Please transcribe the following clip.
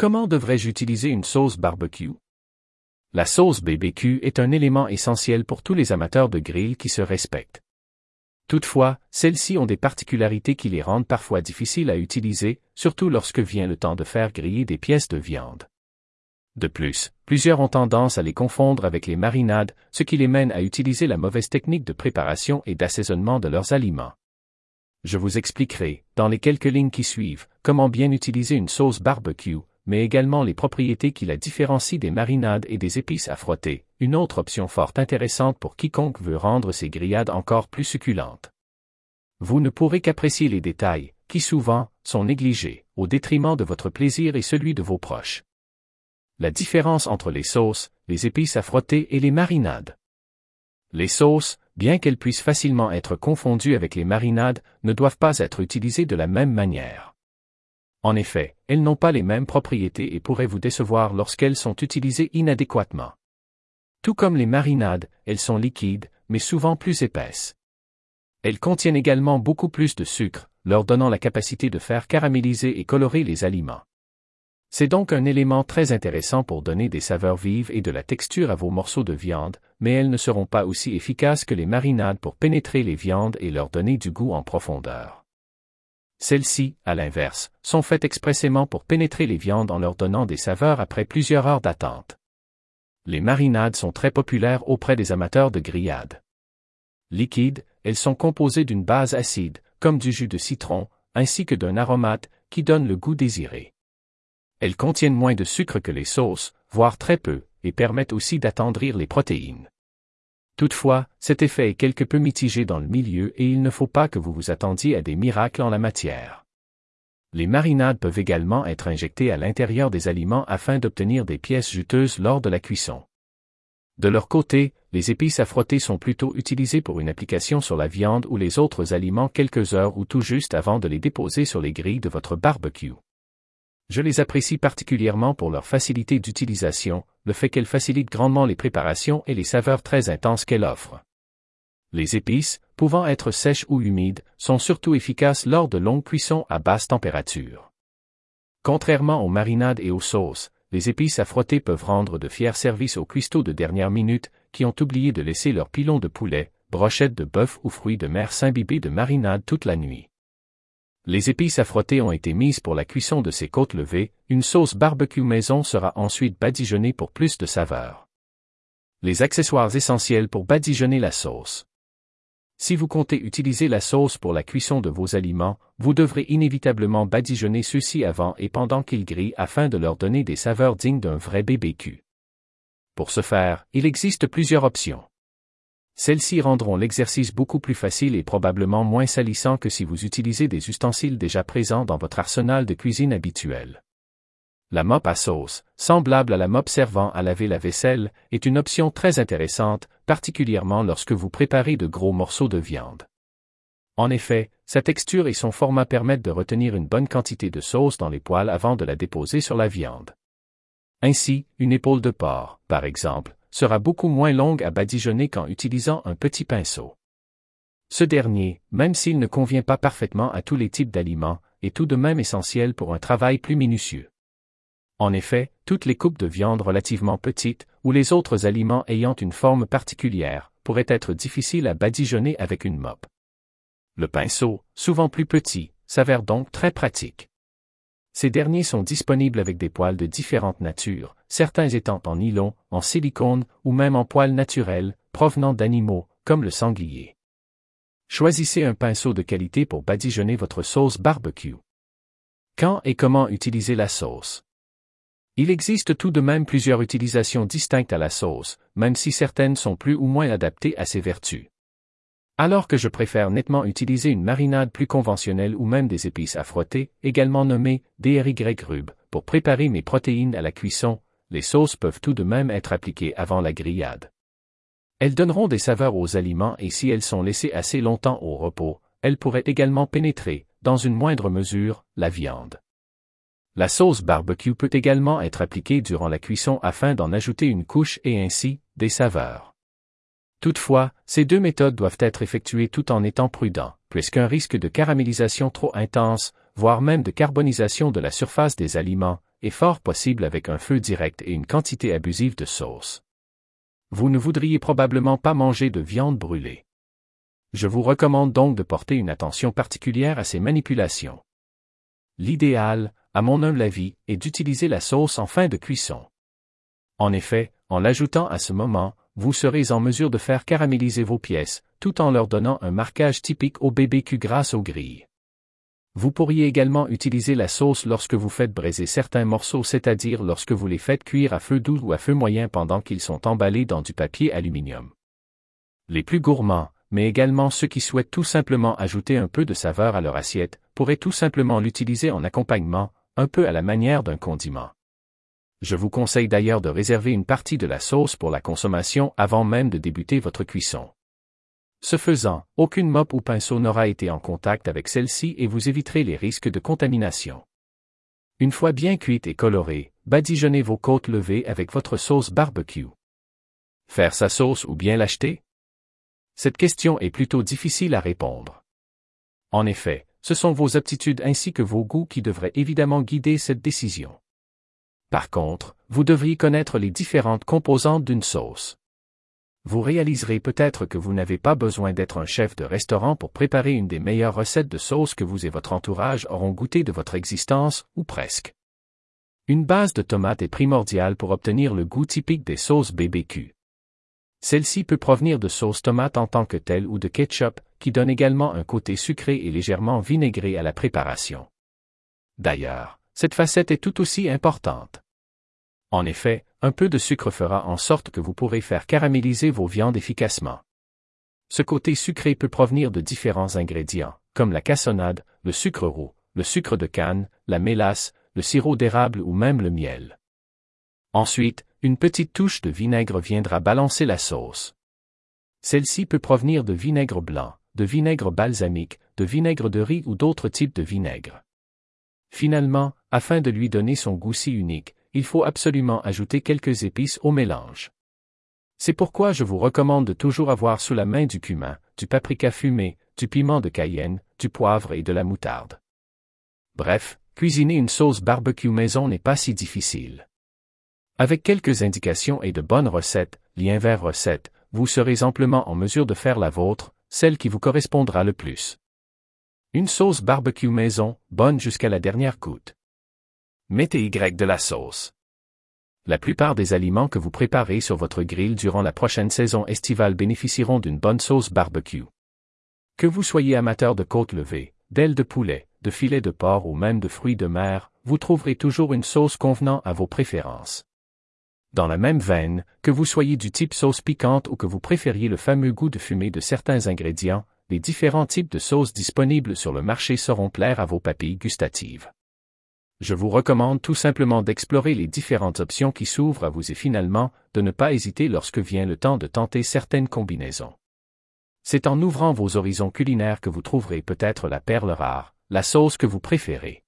Comment devrais-je utiliser une sauce barbecue? La sauce BBQ est un élément essentiel pour tous les amateurs de grill qui se respectent. Toutefois, celles-ci ont des particularités qui les rendent parfois difficiles à utiliser, surtout lorsque vient le temps de faire griller des pièces de viande. De plus, plusieurs ont tendance à les confondre avec les marinades, ce qui les mène à utiliser la mauvaise technique de préparation et d'assaisonnement de leurs aliments. Je vous expliquerai, dans les quelques lignes qui suivent, comment bien utiliser une sauce barbecue, mais également les propriétés qui la différencient des marinades et des épices à frotter, une autre option fort intéressante pour quiconque veut rendre ses grillades encore plus succulentes. Vous ne pourrez qu'apprécier les détails, qui souvent sont négligés, au détriment de votre plaisir et celui de vos proches. La différence entre les sauces, les épices à frotter et les marinades. Les sauces, bien qu'elles puissent facilement être confondues avec les marinades, ne doivent pas être utilisées de la même manière. En effet, elles n'ont pas les mêmes propriétés et pourraient vous décevoir lorsqu'elles sont utilisées inadéquatement. Tout comme les marinades, elles sont liquides, mais souvent plus épaisses. Elles contiennent également beaucoup plus de sucre, leur donnant la capacité de faire caraméliser et colorer les aliments. C'est donc un élément très intéressant pour donner des saveurs vives et de la texture à vos morceaux de viande, mais elles ne seront pas aussi efficaces que les marinades pour pénétrer les viandes et leur donner du goût en profondeur. Celles-ci, à l'inverse, sont faites expressément pour pénétrer les viandes en leur donnant des saveurs après plusieurs heures d'attente. Les marinades sont très populaires auprès des amateurs de grillades. Liquides, elles sont composées d'une base acide, comme du jus de citron, ainsi que d'un aromate, qui donne le goût désiré. Elles contiennent moins de sucre que les sauces, voire très peu, et permettent aussi d'attendrir les protéines. Toutefois, cet effet est quelque peu mitigé dans le milieu et il ne faut pas que vous vous attendiez à des miracles en la matière. Les marinades peuvent également être injectées à l'intérieur des aliments afin d'obtenir des pièces juteuses lors de la cuisson. De leur côté, les épices à frotter sont plutôt utilisées pour une application sur la viande ou les autres aliments quelques heures ou tout juste avant de les déposer sur les grilles de votre barbecue. Je les apprécie particulièrement pour leur facilité d'utilisation, le fait qu'elles facilitent grandement les préparations et les saveurs très intenses qu'elles offrent. Les épices, pouvant être sèches ou humides, sont surtout efficaces lors de longues cuissons à basse température. Contrairement aux marinades et aux sauces, les épices à frotter peuvent rendre de fiers services aux cuistots de dernière minute, qui ont oublié de laisser leurs pilons de poulet, brochettes de bœuf ou fruits de mer s'imbibés de marinade toute la nuit. Les épices à frotter ont été mises pour la cuisson de ces côtes levées, une sauce barbecue maison sera ensuite badigeonnée pour plus de saveur. Les accessoires essentiels pour badigeonner la sauce. Si vous comptez utiliser la sauce pour la cuisson de vos aliments, vous devrez inévitablement badigeonner ceux-ci avant et pendant qu'ils grillent afin de leur donner des saveurs dignes d'un vrai BBQ. Pour ce faire, il existe plusieurs options. Celles-ci rendront l'exercice beaucoup plus facile et probablement moins salissant que si vous utilisez des ustensiles déjà présents dans votre arsenal de cuisine habituel. La mop à sauce, semblable à la mop servant à laver la vaisselle, est une option très intéressante, particulièrement lorsque vous préparez de gros morceaux de viande. En effet, sa texture et son format permettent de retenir une bonne quantité de sauce dans les poêles avant de la déposer sur la viande. Ainsi, une épaule de porc, par exemple, sera beaucoup moins longue à badigeonner qu'en utilisant un petit pinceau. Ce dernier, même s'il ne convient pas parfaitement à tous les types d'aliments, est tout de même essentiel pour un travail plus minutieux. En effet, toutes les coupes de viande relativement petites, ou les autres aliments ayant une forme particulière, pourraient être difficiles à badigeonner avec une mop. Le pinceau, souvent plus petit, s'avère donc très pratique. Ces derniers sont disponibles avec des poils de différentes natures, certains étant en nylon, en silicone ou même en poils naturels, provenant d'animaux, comme le sanglier. Choisissez un pinceau de qualité pour badigeonner votre sauce barbecue. Quand et comment utiliser la sauce? Il existe tout de même plusieurs utilisations distinctes à la sauce, même si certaines sont plus ou moins adaptées à ses vertus. Alors que je préfère nettement utiliser une marinade plus conventionnelle ou même des épices à frotter, également nommées DRY rub, pour préparer mes protéines à la cuisson, les sauces peuvent tout de même être appliquées avant la grillade. Elles donneront des saveurs aux aliments et si elles sont laissées assez longtemps au repos, elles pourraient également pénétrer, dans une moindre mesure, la viande. La sauce barbecue peut également être appliquée durant la cuisson afin d'en ajouter une couche et ainsi, des saveurs. Toutefois, ces deux méthodes doivent être effectuées tout en étant prudents, puisqu'un risque de caramélisation trop intense, voire même de carbonisation de la surface des aliments, et fort possible avec un feu direct et une quantité abusive de sauce. Vous ne voudriez probablement pas manger de viande brûlée. Je vous recommande donc de porter une attention particulière à ces manipulations. L'idéal, à mon humble avis, est d'utiliser la sauce en fin de cuisson. En effet, en l'ajoutant à ce moment, vous serez en mesure de faire caraméliser vos pièces, tout en leur donnant un marquage typique au BBQ grâce aux grilles. Vous pourriez également utiliser la sauce lorsque vous faites braiser certains morceaux, c'est-à-dire lorsque vous les faites cuire à feu doux ou à feu moyen pendant qu'ils sont emballés dans du papier aluminium. Les plus gourmands, mais également ceux qui souhaitent tout simplement ajouter un peu de saveur à leur assiette, pourraient tout simplement l'utiliser en accompagnement, un peu à la manière d'un condiment. Je vous conseille d'ailleurs de réserver une partie de la sauce pour la consommation avant même de débuter votre cuisson. Ce faisant, aucune mop ou pinceau n'aura été en contact avec celle-ci et vous éviterez les risques de contamination. Une fois bien cuite et colorée, badigeonnez vos côtes levées avec votre sauce barbecue. Faire sa sauce ou bien l'acheter? Cette question est plutôt difficile à répondre. En effet, ce sont vos aptitudes ainsi que vos goûts qui devraient évidemment guider cette décision. Par contre, vous devriez connaître les différentes composantes d'une sauce vous réaliserez peut-être que vous n'avez pas besoin d'être un chef de restaurant pour préparer une des meilleures recettes de sauce que vous et votre entourage auront goûté de votre existence, ou presque. Une base de tomates est primordiale pour obtenir le goût typique des sauces BBQ. Celle-ci peut provenir de sauce tomate en tant que telle ou de ketchup, qui donne également un côté sucré et légèrement vinaigré à la préparation. D'ailleurs, cette facette est tout aussi importante. En effet, un peu de sucre fera en sorte que vous pourrez faire caraméliser vos viandes efficacement. Ce côté sucré peut provenir de différents ingrédients, comme la cassonade, le sucre roux, le sucre de canne, la mélasse, le sirop d'érable ou même le miel. Ensuite, une petite touche de vinaigre viendra balancer la sauce. Celle-ci peut provenir de vinaigre blanc, de vinaigre balsamique, de vinaigre de riz ou d'autres types de vinaigre. Finalement, afin de lui donner son goût si unique, il faut absolument ajouter quelques épices au mélange. C'est pourquoi je vous recommande de toujours avoir sous la main du cumin, du paprika fumé, du piment de cayenne, du poivre et de la moutarde. Bref, cuisiner une sauce barbecue maison n'est pas si difficile. Avec quelques indications et de bonnes recettes, lien vers recette, vous serez amplement en mesure de faire la vôtre, celle qui vous correspondra le plus. Une sauce barbecue maison, bonne jusqu'à la dernière goutte. Mettez Y de la sauce. La plupart des aliments que vous préparez sur votre grill durant la prochaine saison estivale bénéficieront d'une bonne sauce barbecue. Que vous soyez amateur de côte levée, d'ailes de poulet, de filets de porc ou même de fruits de mer, vous trouverez toujours une sauce convenant à vos préférences. Dans la même veine, que vous soyez du type sauce piquante ou que vous préfériez le fameux goût de fumée de certains ingrédients, les différents types de sauces disponibles sur le marché seront plaire à vos papilles gustatives. Je vous recommande tout simplement d'explorer les différentes options qui s'ouvrent à vous et finalement, de ne pas hésiter lorsque vient le temps de tenter certaines combinaisons. C'est en ouvrant vos horizons culinaires que vous trouverez peut-être la perle rare, la sauce que vous préférez.